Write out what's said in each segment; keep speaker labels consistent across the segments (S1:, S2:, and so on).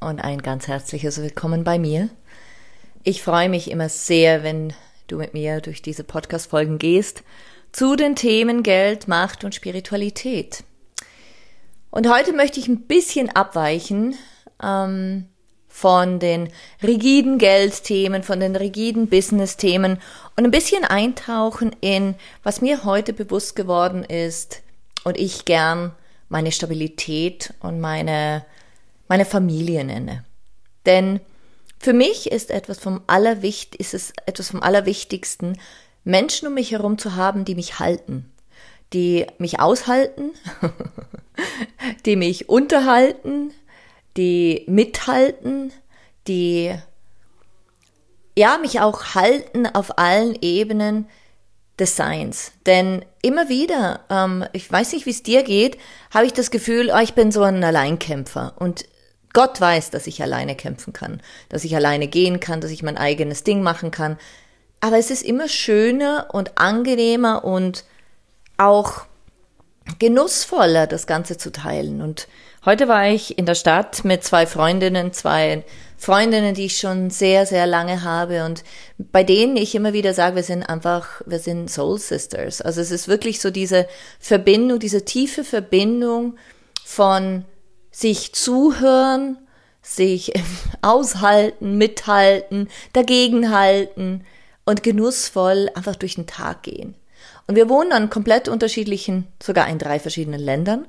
S1: und ein ganz herzliches Willkommen bei mir. Ich freue mich immer sehr, wenn du mit mir durch diese Podcast-Folgen gehst zu den Themen Geld, Macht und Spiritualität. Und heute möchte ich ein bisschen abweichen ähm, von den rigiden Geldthemen, von den rigiden Business-Themen und ein bisschen eintauchen in, was mir heute bewusst geworden ist und ich gern meine Stabilität und meine meine Familie nenne. Denn für mich ist etwas vom Allerwicht, ist es etwas vom Allerwichtigsten, Menschen um mich herum zu haben, die mich halten, die mich aushalten, die mich unterhalten, die mithalten, die ja mich auch halten auf allen Ebenen des Seins. Denn immer wieder, ähm, ich weiß nicht, wie es dir geht, habe ich das Gefühl, oh, ich bin so ein Alleinkämpfer und Gott weiß, dass ich alleine kämpfen kann, dass ich alleine gehen kann, dass ich mein eigenes Ding machen kann. Aber es ist immer schöner und angenehmer und auch genussvoller, das Ganze zu teilen. Und heute war ich in der Stadt mit zwei Freundinnen, zwei Freundinnen, die ich schon sehr, sehr lange habe und bei denen ich immer wieder sage, wir sind einfach, wir sind Soul Sisters. Also es ist wirklich so diese Verbindung, diese tiefe Verbindung von sich zuhören, sich aushalten, mithalten, dagegenhalten und genussvoll einfach durch den Tag gehen. Und wir wohnen an komplett unterschiedlichen, sogar in drei verschiedenen Ländern.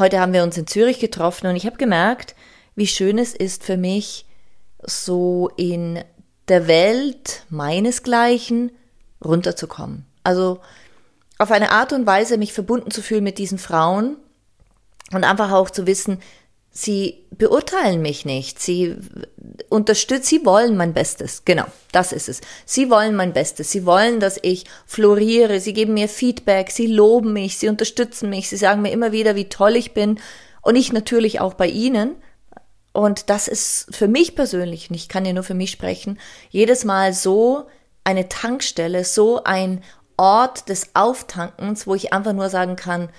S1: Heute haben wir uns in Zürich getroffen und ich habe gemerkt, wie schön es ist für mich, so in der Welt meinesgleichen runterzukommen. Also auf eine Art und Weise mich verbunden zu fühlen mit diesen Frauen und einfach auch zu wissen, Sie beurteilen mich nicht. Sie unterstützen, sie wollen mein Bestes. Genau, das ist es. Sie wollen mein Bestes. Sie wollen, dass ich floriere. Sie geben mir Feedback. Sie loben mich. Sie unterstützen mich. Sie sagen mir immer wieder, wie toll ich bin. Und ich natürlich auch bei Ihnen. Und das ist für mich persönlich, und ich kann ja nur für mich sprechen, jedes Mal so eine Tankstelle, so ein Ort des Auftankens, wo ich einfach nur sagen kann,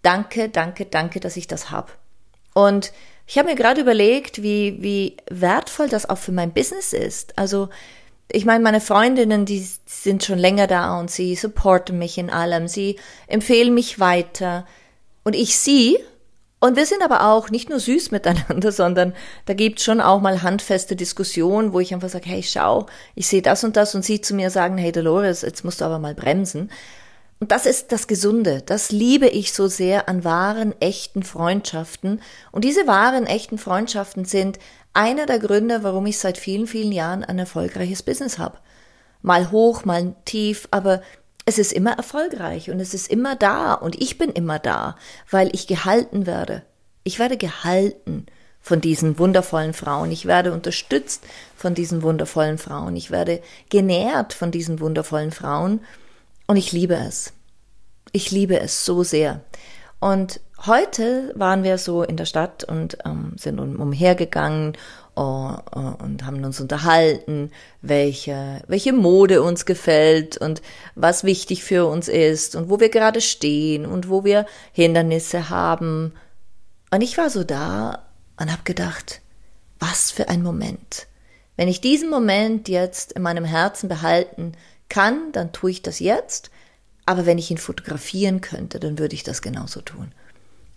S1: danke, danke, danke, dass ich das habe. Und ich habe mir gerade überlegt, wie, wie wertvoll das auch für mein Business ist. Also ich meine, meine Freundinnen, die sind schon länger da und sie supporten mich in allem, sie empfehlen mich weiter und ich sie. Und wir sind aber auch nicht nur süß miteinander, sondern da gibt schon auch mal handfeste Diskussionen, wo ich einfach sage, hey, schau, ich sehe das und das und sie zu mir sagen, hey Dolores, jetzt musst du aber mal bremsen. Und das ist das Gesunde. Das liebe ich so sehr an wahren, echten Freundschaften. Und diese wahren, echten Freundschaften sind einer der Gründe, warum ich seit vielen, vielen Jahren ein erfolgreiches Business habe. Mal hoch, mal tief, aber es ist immer erfolgreich und es ist immer da und ich bin immer da, weil ich gehalten werde. Ich werde gehalten von diesen wundervollen Frauen. Ich werde unterstützt von diesen wundervollen Frauen. Ich werde genährt von diesen wundervollen Frauen. Und ich liebe es. Ich liebe es so sehr. Und heute waren wir so in der Stadt und ähm, sind umhergegangen uh, uh, und haben uns unterhalten, welche, welche Mode uns gefällt und was wichtig für uns ist und wo wir gerade stehen und wo wir Hindernisse haben. Und ich war so da und habe gedacht, was für ein Moment. Wenn ich diesen Moment jetzt in meinem Herzen behalten kann, dann tue ich das jetzt. Aber wenn ich ihn fotografieren könnte, dann würde ich das genauso tun.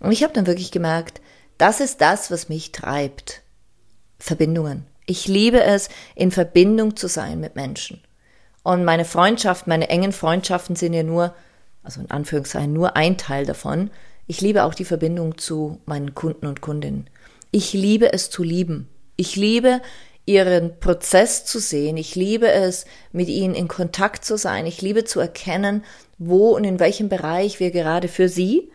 S1: Und ich habe dann wirklich gemerkt, das ist das, was mich treibt. Verbindungen. Ich liebe es, in Verbindung zu sein mit Menschen. Und meine Freundschaften, meine engen Freundschaften sind ja nur, also in Anführungszeichen, nur ein Teil davon. Ich liebe auch die Verbindung zu meinen Kunden und Kundinnen. Ich liebe es zu lieben. Ich liebe ihren Prozess zu sehen. Ich liebe es, mit ihnen in Kontakt zu sein. Ich liebe zu erkennen, wo und in welchem Bereich wir gerade für sie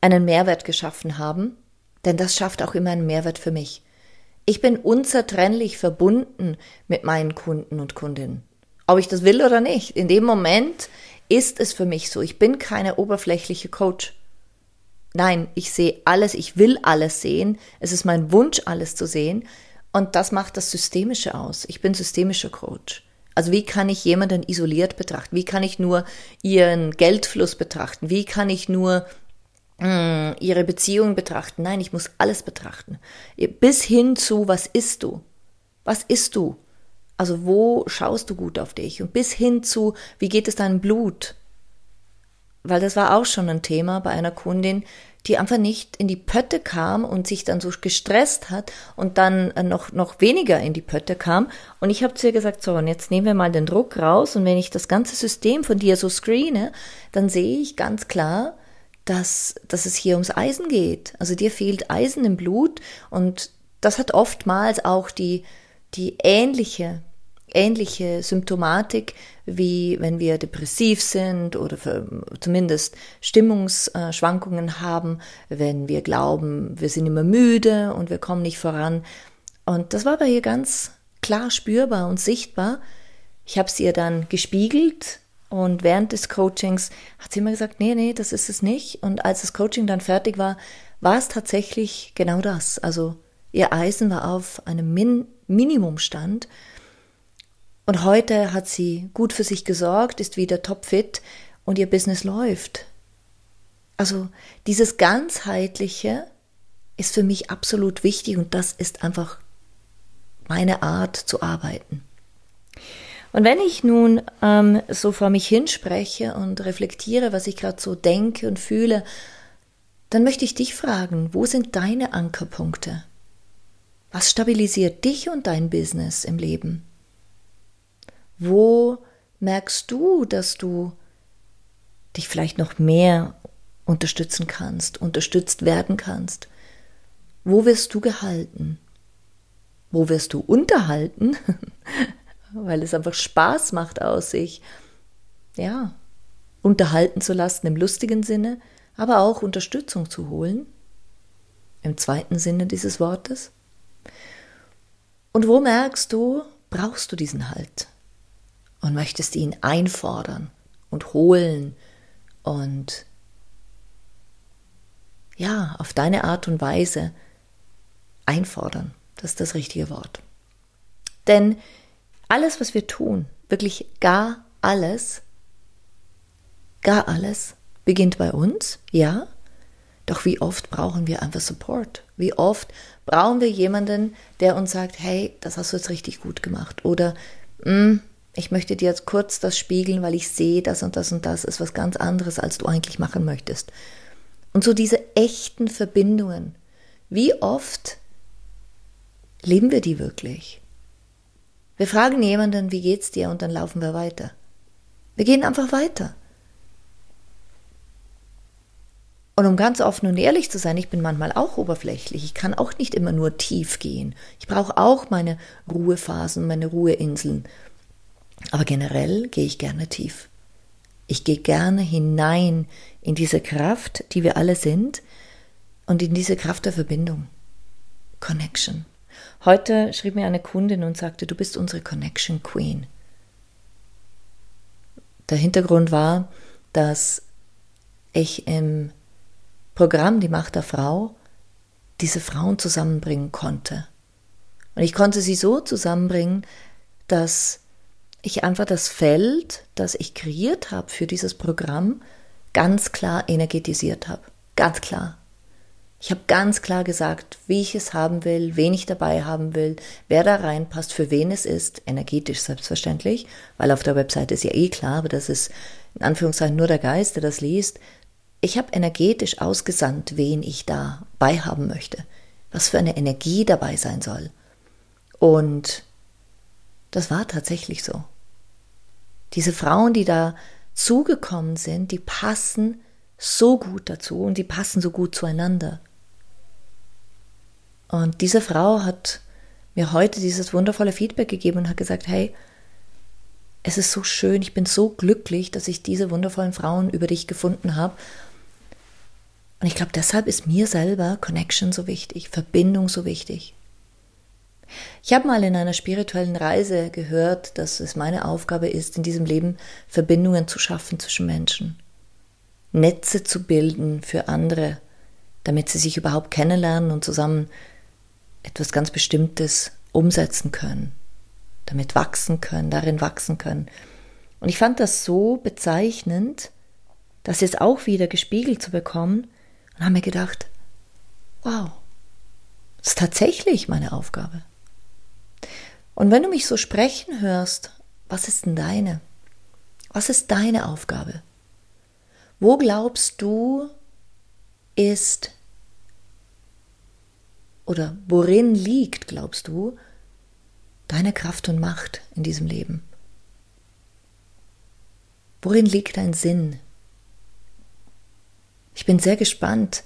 S1: einen Mehrwert geschaffen haben. Denn das schafft auch immer einen Mehrwert für mich. Ich bin unzertrennlich verbunden mit meinen Kunden und Kundinnen. Ob ich das will oder nicht. In dem Moment ist es für mich so. Ich bin keine oberflächliche Coach. Nein, ich sehe alles, ich will alles sehen. Es ist mein Wunsch, alles zu sehen. Und das macht das Systemische aus. Ich bin systemischer Coach. Also wie kann ich jemanden isoliert betrachten? Wie kann ich nur ihren Geldfluss betrachten? Wie kann ich nur mh, hm, ihre Beziehungen betrachten? Nein, ich muss alles betrachten. Bis hin zu, was isst du? Was isst du? Also wo schaust du gut auf dich? Und bis hin zu, wie geht es deinem Blut? Weil das war auch schon ein Thema bei einer Kundin, die einfach nicht in die Pötte kam und sich dann so gestresst hat und dann äh, noch, noch weniger in die Pötte kam. Und ich habe zu ihr gesagt, so, und jetzt nehmen wir mal den Druck raus und wenn ich das ganze System von dir so screene, dann sehe ich ganz klar, dass, dass es hier ums Eisen geht. Also dir fehlt Eisen im Blut und das hat oftmals auch die, die ähnliche ähnliche Symptomatik, wie wenn wir depressiv sind oder zumindest Stimmungsschwankungen haben, wenn wir glauben, wir sind immer müde und wir kommen nicht voran. Und das war bei ihr ganz klar spürbar und sichtbar. Ich habe es ihr dann gespiegelt und während des Coachings hat sie immer gesagt, nee, nee, das ist es nicht. Und als das Coaching dann fertig war, war es tatsächlich genau das. Also ihr Eisen war auf einem Min Minimumstand und heute hat sie gut für sich gesorgt, ist wieder topfit und ihr Business läuft. Also dieses ganzheitliche ist für mich absolut wichtig und das ist einfach meine Art zu arbeiten. Und wenn ich nun ähm, so vor mich hinspreche und reflektiere, was ich gerade so denke und fühle, dann möchte ich dich fragen, wo sind deine Ankerpunkte? Was stabilisiert dich und dein Business im Leben? Wo merkst du, dass du dich vielleicht noch mehr unterstützen kannst, unterstützt werden kannst? Wo wirst du gehalten? Wo wirst du unterhalten? Weil es einfach Spaß macht aus sich, ja, unterhalten zu lassen im lustigen Sinne, aber auch Unterstützung zu holen, im zweiten Sinne dieses Wortes. Und wo merkst du, brauchst du diesen Halt? Und möchtest ihn einfordern und holen und ja, auf deine Art und Weise einfordern. Das ist das richtige Wort. Denn alles, was wir tun, wirklich gar alles, gar alles, beginnt bei uns, ja. Doch wie oft brauchen wir einfach Support? Wie oft brauchen wir jemanden, der uns sagt, hey, das hast du jetzt richtig gut gemacht oder mm, ich möchte dir jetzt kurz das spiegeln, weil ich sehe, das und das und das ist was ganz anderes, als du eigentlich machen möchtest. Und so diese echten Verbindungen. Wie oft leben wir die wirklich? Wir fragen jemanden, wie geht's dir? Und dann laufen wir weiter. Wir gehen einfach weiter. Und um ganz offen und ehrlich zu sein, ich bin manchmal auch oberflächlich. Ich kann auch nicht immer nur tief gehen. Ich brauche auch meine Ruhephasen, meine Ruheinseln. Aber generell gehe ich gerne tief. Ich gehe gerne hinein in diese Kraft, die wir alle sind, und in diese Kraft der Verbindung. Connection. Heute schrieb mir eine Kundin und sagte, du bist unsere Connection Queen. Der Hintergrund war, dass ich im Programm Die Macht der Frau diese Frauen zusammenbringen konnte. Und ich konnte sie so zusammenbringen, dass ich einfach das Feld, das ich kreiert habe für dieses Programm, ganz klar energetisiert habe. Ganz klar. Ich habe ganz klar gesagt, wie ich es haben will, wen ich dabei haben will, wer da reinpasst, für wen es ist, energetisch selbstverständlich, weil auf der Webseite ist ja eh klar, aber das ist in Anführungszeichen nur der Geist, der das liest. Ich habe energetisch ausgesandt, wen ich dabei haben möchte, was für eine Energie dabei sein soll. Und das war tatsächlich so. Diese Frauen, die da zugekommen sind, die passen so gut dazu und die passen so gut zueinander. Und diese Frau hat mir heute dieses wundervolle Feedback gegeben und hat gesagt, hey, es ist so schön, ich bin so glücklich, dass ich diese wundervollen Frauen über dich gefunden habe. Und ich glaube, deshalb ist mir selber Connection so wichtig, Verbindung so wichtig. Ich habe mal in einer spirituellen Reise gehört, dass es meine Aufgabe ist, in diesem Leben Verbindungen zu schaffen zwischen Menschen, Netze zu bilden für andere, damit sie sich überhaupt kennenlernen und zusammen etwas ganz Bestimmtes umsetzen können, damit wachsen können, darin wachsen können. Und ich fand das so bezeichnend, das jetzt auch wieder gespiegelt zu bekommen und habe mir gedacht, wow, das ist tatsächlich meine Aufgabe. Und wenn du mich so sprechen hörst, was ist denn deine? Was ist deine Aufgabe? Wo glaubst du, ist oder worin liegt, glaubst du, deine Kraft und Macht in diesem Leben? Worin liegt dein Sinn? Ich bin sehr gespannt,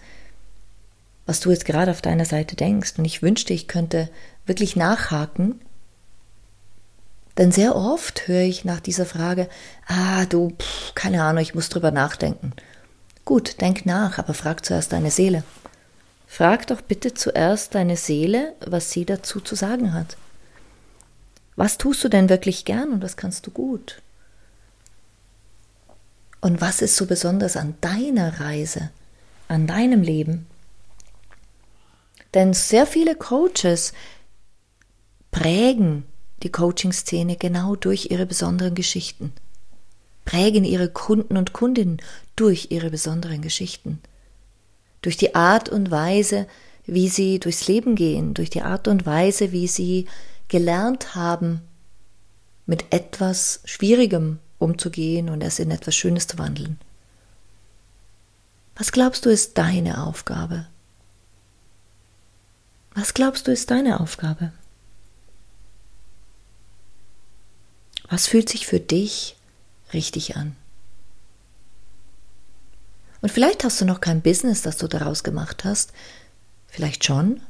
S1: was du jetzt gerade auf deiner Seite denkst. Und ich wünschte, ich könnte wirklich nachhaken denn sehr oft höre ich nach dieser Frage, ah, du, pff, keine Ahnung, ich muss drüber nachdenken. Gut, denk nach, aber frag zuerst deine Seele. Frag doch bitte zuerst deine Seele, was sie dazu zu sagen hat. Was tust du denn wirklich gern und was kannst du gut? Und was ist so besonders an deiner Reise, an deinem Leben? Denn sehr viele Coaches prägen die Coaching-Szene genau durch ihre besonderen Geschichten, prägen ihre Kunden und Kundinnen durch ihre besonderen Geschichten, durch die Art und Weise, wie sie durchs Leben gehen, durch die Art und Weise, wie sie gelernt haben, mit etwas Schwierigem umzugehen und es in etwas Schönes zu wandeln. Was glaubst du ist deine Aufgabe? Was glaubst du ist deine Aufgabe? Was fühlt sich für dich richtig an? Und vielleicht hast du noch kein Business, das du daraus gemacht hast. Vielleicht schon.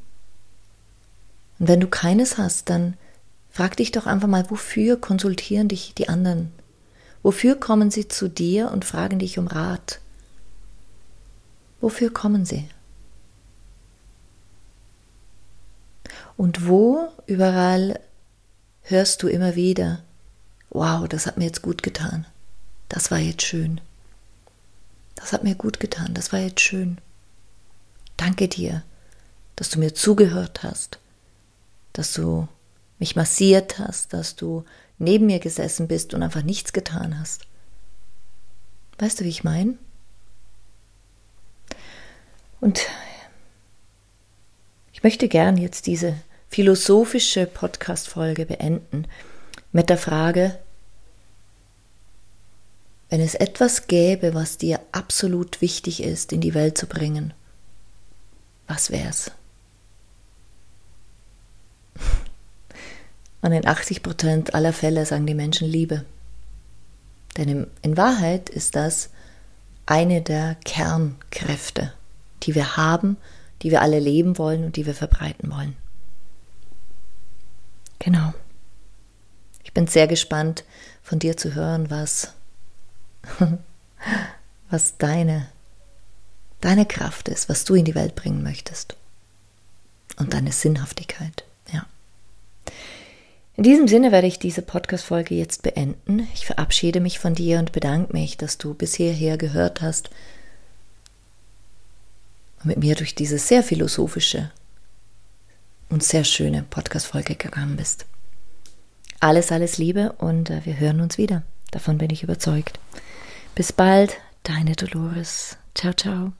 S1: Und wenn du keines hast, dann frag dich doch einfach mal, wofür konsultieren dich die anderen? Wofür kommen sie zu dir und fragen dich um Rat? Wofür kommen sie? Und wo überall hörst du immer wieder, wow, das hat mir jetzt gut getan. Das war jetzt schön. Das hat mir gut getan, das war jetzt schön. Danke dir, dass du mir zugehört hast, dass du mich massiert hast, dass du neben mir gesessen bist und einfach nichts getan hast. Weißt du, wie ich meine? Und ich möchte gern jetzt diese philosophische Podcast-Folge beenden mit der Frage, wenn es etwas gäbe, was dir absolut wichtig ist, in die Welt zu bringen, was wär's? Und in 80 Prozent aller Fälle sagen die Menschen Liebe. Denn in Wahrheit ist das eine der Kernkräfte, die wir haben, die wir alle leben wollen und die wir verbreiten wollen. Genau. Ich bin sehr gespannt, von dir zu hören, was was deine, deine Kraft ist, was du in die Welt bringen möchtest. Und deine Sinnhaftigkeit, ja. In diesem Sinne werde ich diese Podcast-Folge jetzt beenden. Ich verabschiede mich von dir und bedanke mich, dass du bis hierher gehört hast und mit mir durch diese sehr philosophische und sehr schöne Podcast-Folge gegangen bist. Alles, alles Liebe und äh, wir hören uns wieder. Davon bin ich überzeugt. Bis bald, deine Dolores. Ciao, ciao.